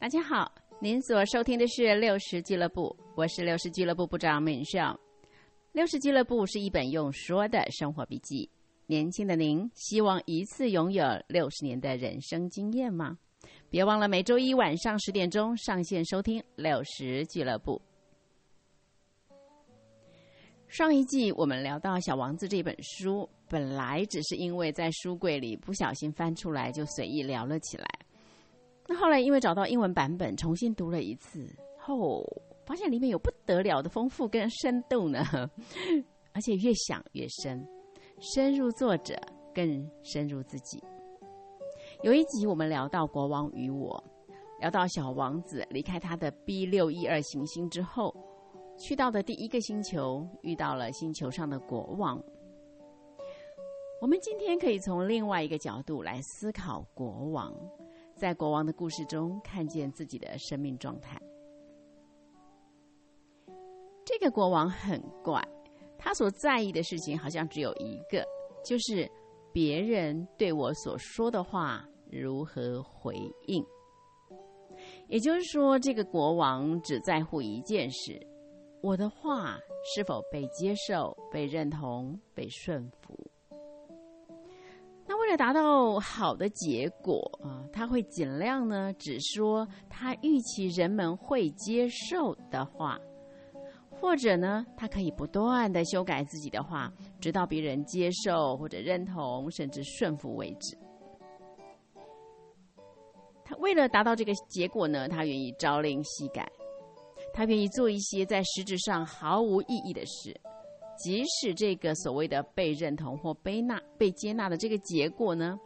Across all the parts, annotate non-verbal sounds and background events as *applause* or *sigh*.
大家好，您所收听的是六十俱乐部，我是六十俱乐部部长敏少。六十俱乐部是一本用说的生活笔记。年轻的您，希望一次拥有六十年的人生经验吗？别忘了每周一晚上十点钟上线收听六十俱乐部。上一季我们聊到《小王子》这本书，本来只是因为在书柜里不小心翻出来，就随意聊了起来。那后来因为找到英文版本，重新读了一次后，发现里面有不得了的丰富跟深度呢，*laughs* 而且越想越深，深入作者，更深入自己。有一集我们聊到国王与我，聊到小王子离开他的 B 六一二行星之后，去到的第一个星球，遇到了星球上的国王。我们今天可以从另外一个角度来思考国王。在国王的故事中，看见自己的生命状态。这个国王很怪，他所在意的事情好像只有一个，就是别人对我所说的话如何回应。也就是说，这个国王只在乎一件事：我的话是否被接受、被认同、被顺服。为了达到好的结果啊，他会尽量呢只说他预期人们会接受的话，或者呢，他可以不断的修改自己的话，直到别人接受或者认同，甚至顺服为止。他为了达到这个结果呢，他愿意朝令夕改，他愿意做一些在实质上毫无意义的事。即使这个所谓的被认同或被纳、被接纳的这个结果呢，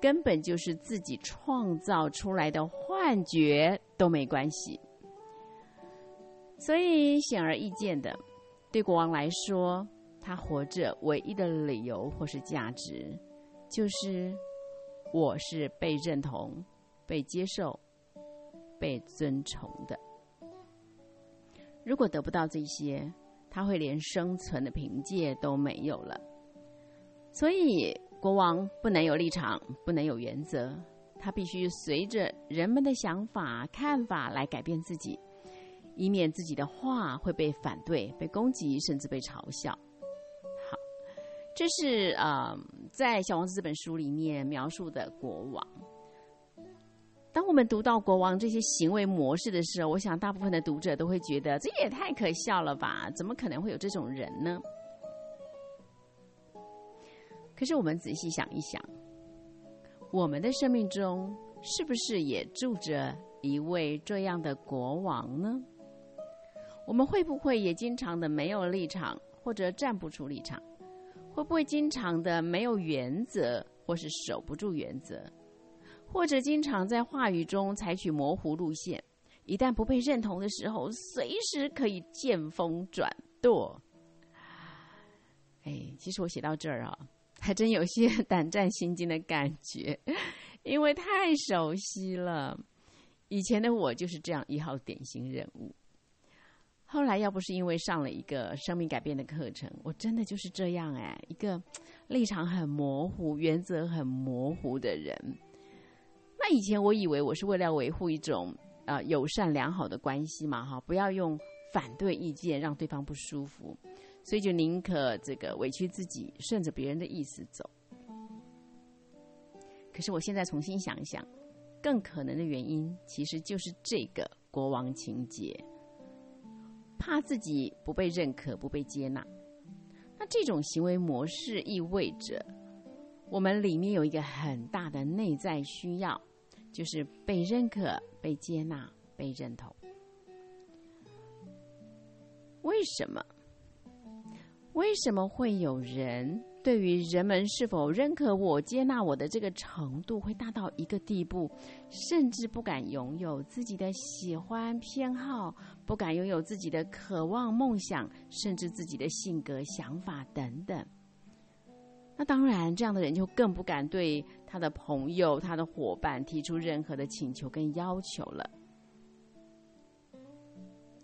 根本就是自己创造出来的幻觉都没关系。所以显而易见的，对国王来说，他活着唯一的理由或是价值，就是我是被认同、被接受、被尊崇的。如果得不到这些，他会连生存的凭借都没有了，所以国王不能有立场，不能有原则，他必须随着人们的想法、看法来改变自己，以免自己的话会被反对、被攻击，甚至被嘲笑。好，这是呃，在《小王子》这本书里面描述的国王。当我们读到国王这些行为模式的时候，我想大部分的读者都会觉得这也太可笑了吧？怎么可能会有这种人呢？可是我们仔细想一想，我们的生命中是不是也住着一位这样的国王呢？我们会不会也经常的没有立场，或者站不出立场？会不会经常的没有原则，或是守不住原则？或者经常在话语中采取模糊路线，一旦不被认同的时候，随时可以见风转舵。哎，其实我写到这儿啊，还真有些 *laughs* 胆战心惊的感觉，因为太熟悉了。以前的我就是这样一号典型人物。后来要不是因为上了一个生命改变的课程，我真的就是这样哎，一个 *tsk* 立场很模糊、原则很模糊的人。以前我以为我是为了维护一种啊友善良好的关系嘛，哈，不要用反对意见让对方不舒服，所以就宁可这个委屈自己，顺着别人的意思走。可是我现在重新想一想，更可能的原因其实就是这个国王情节，怕自己不被认可、不被接纳。那这种行为模式意味着我们里面有一个很大的内在需要。就是被认可、被接纳、被认同。为什么？为什么会有人对于人们是否认可我、接纳我的这个程度会大到一个地步，甚至不敢拥有自己的喜欢、偏好，不敢拥有自己的渴望、梦想，甚至自己的性格、想法等等？那当然，这样的人就更不敢对他的朋友、他的伙伴提出任何的请求跟要求了。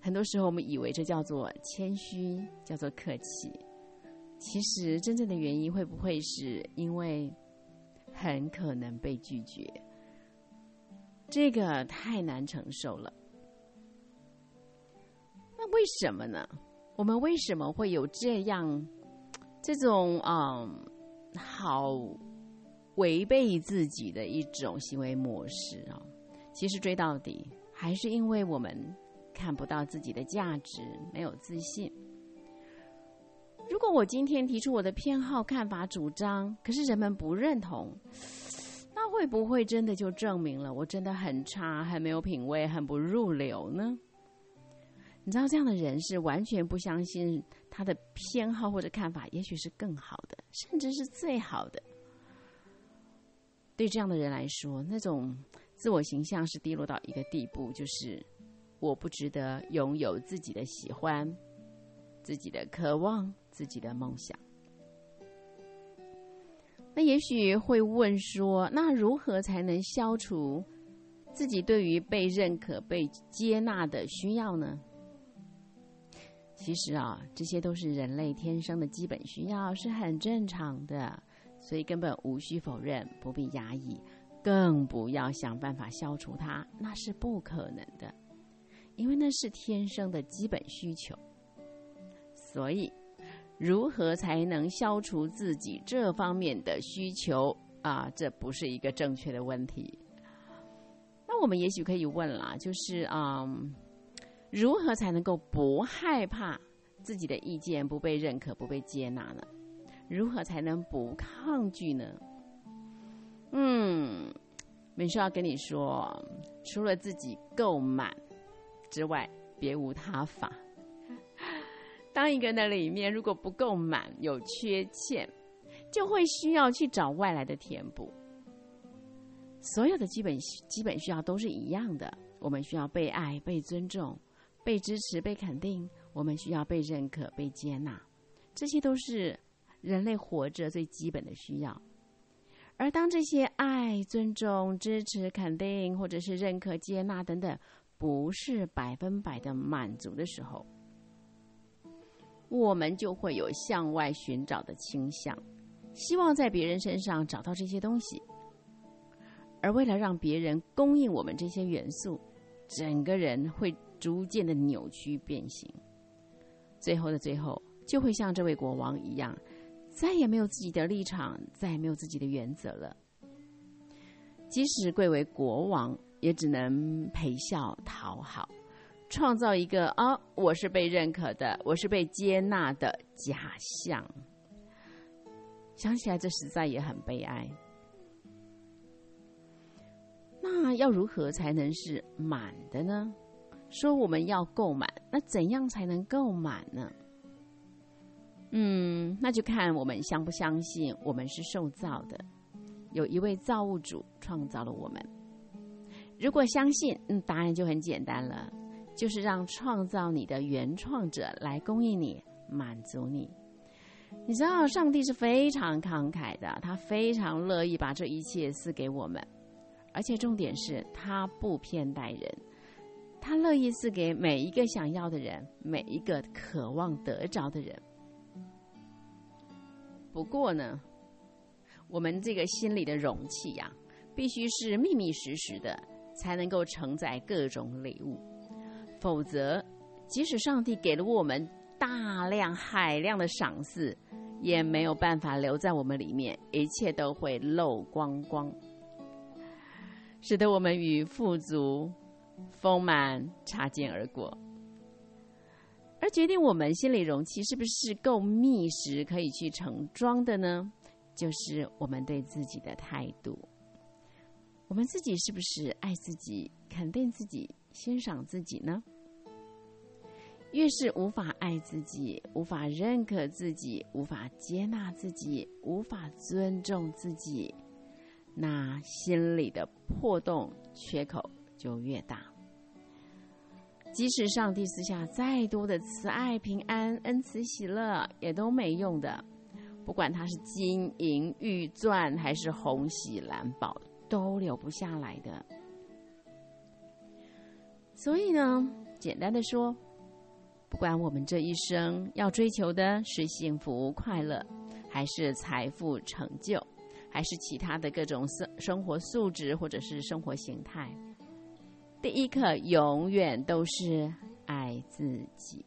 很多时候，我们以为这叫做谦虚，叫做客气。其实，真正的原因会不会是因为很可能被拒绝？这个太难承受了。那为什么呢？我们为什么会有这样这种嗯好违背自己的一种行为模式啊？其实追到底，还是因为我们看不到自己的价值，没有自信。如果我今天提出我的偏好、看法、主张，可是人们不认同，那会不会真的就证明了我真的很差、很没有品味、很不入流呢？你知道，这样的人是完全不相信他的偏好或者看法，也许是更好的，甚至是最好的。对这样的人来说，那种自我形象是低落到一个地步，就是我不值得拥有自己的喜欢、自己的渴望、自己的梦想。那也许会问说，那如何才能消除自己对于被认可、被接纳的需要呢？其实啊，这些都是人类天生的基本需要，是很正常的，所以根本无需否认，不必压抑，更不要想办法消除它，那是不可能的，因为那是天生的基本需求。所以，如何才能消除自己这方面的需求啊？这不是一个正确的问题。那我们也许可以问啦，就是嗯。如何才能够不害怕自己的意见不被认可、不被接纳呢？如何才能不抗拒呢？嗯，美秀要跟你说，除了自己够满之外，别无他法。当一个人的里面如果不够满、有缺陷，就会需要去找外来的填补。所有的基本基本需要都是一样的，我们需要被爱、被尊重。被支持、被肯定，我们需要被认可、被接纳，这些都是人类活着最基本的需要。而当这些爱、尊重、支持、肯定，或者是认可、接纳等等，不是百分百的满足的时候，我们就会有向外寻找的倾向，希望在别人身上找到这些东西。而为了让别人供应我们这些元素，整个人会。逐渐的扭曲变形，最后的最后，就会像这位国王一样，再也没有自己的立场，再也没有自己的原则了。即使贵为国王，也只能陪笑讨好，创造一个啊，我是被认可的，我是被接纳的假象。想起来，这实在也很悲哀。那要如何才能是满的呢？说我们要购买，那怎样才能购买呢？嗯，那就看我们相不相信我们是受造的，有一位造物主创造了我们。如果相信，嗯，答案就很简单了，就是让创造你的原创者来供应你，满足你。你知道，上帝是非常慷慨的，他非常乐意把这一切赐给我们，而且重点是他不偏待人。他乐意赐给每一个想要的人，每一个渴望得着的人。不过呢，我们这个心里的容器呀，必须是密密实实的，才能够承载各种礼物。否则，即使上帝给了我们大量海量的赏赐，也没有办法留在我们里面，一切都会漏光光，使得我们与富足。丰满擦肩而过，而决定我们心理容器是不是够密实，可以去盛装的呢？就是我们对自己的态度。我们自己是不是爱自己、肯定自己、欣赏自己呢？越是无法爱自己、无法认可自己、无法接纳自己、无法尊重自己，那心里的破洞、缺口。就越大。即使上帝赐下再多的慈爱、平安、恩慈、喜乐，也都没用的。不管它是金银玉钻，还是红喜蓝宝，都留不下来的。所以呢，简单的说，不管我们这一生要追求的是幸福快乐，还是财富成就，还是其他的各种生生活素质或者是生活形态。第一课永远都是爱自己。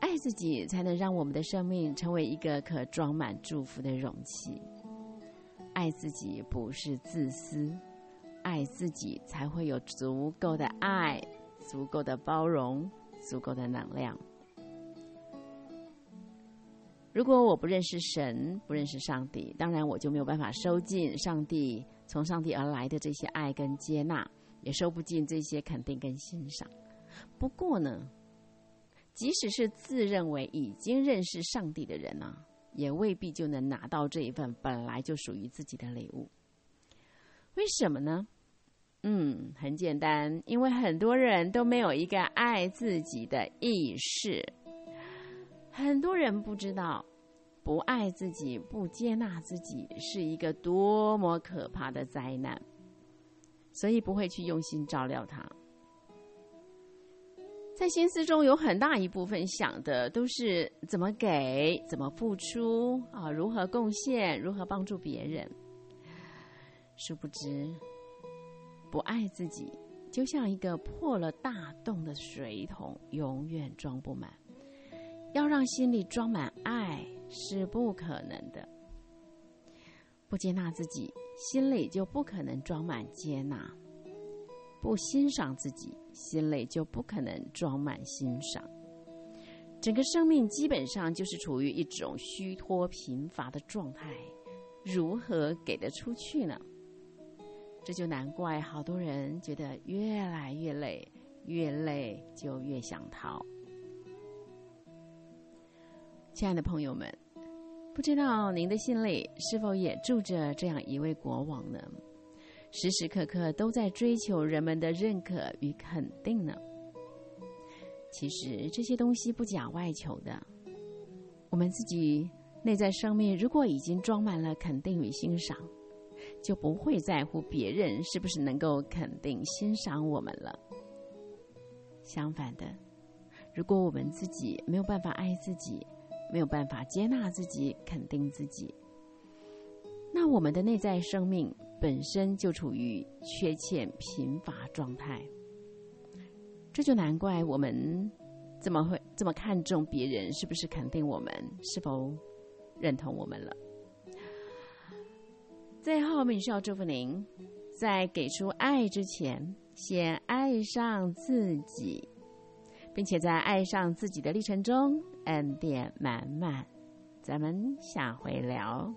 爱自己，才能让我们的生命成为一个可装满祝福的容器。爱自己不是自私，爱自己才会有足够的爱、足够的包容、足够的能量。如果我不认识神，不认识上帝，当然我就没有办法收进上帝从上帝而来的这些爱跟接纳，也收不进这些肯定跟欣赏。不过呢，即使是自认为已经认识上帝的人呢，也未必就能拿到这一份本来就属于自己的礼物。为什么呢？嗯，很简单，因为很多人都没有一个爱自己的意识。很多人不知道，不爱自己、不接纳自己是一个多么可怕的灾难，所以不会去用心照料它。在心思中有很大一部分想的都是怎么给、怎么付出啊，如何贡献、如何帮助别人。殊不知，不爱自己，就像一个破了大洞的水桶，永远装不满。要让心里装满爱是不可能的。不接纳自己，心里就不可能装满接纳；不欣赏自己，心里就不可能装满欣赏。整个生命基本上就是处于一种虚脱贫乏的状态，如何给得出去呢？这就难怪好多人觉得越来越累，越累就越想逃。亲爱的朋友们，不知道您的心里是否也住着这样一位国王呢？时时刻刻都在追求人们的认可与肯定呢？其实这些东西不假外求的。我们自己内在生命如果已经装满了肯定与欣赏，就不会在乎别人是不是能够肯定欣赏我们了。相反的，如果我们自己没有办法爱自己，没有办法接纳自己、肯定自己，那我们的内在生命本身就处于缺欠贫乏状态。这就难怪我们怎么会这么看重别人是不是肯定我们、是否认同我们了。最后，我们需要祝福您，在给出爱之前，先爱上自己，并且在爱上自己的历程中。恩典满满，咱们下回聊。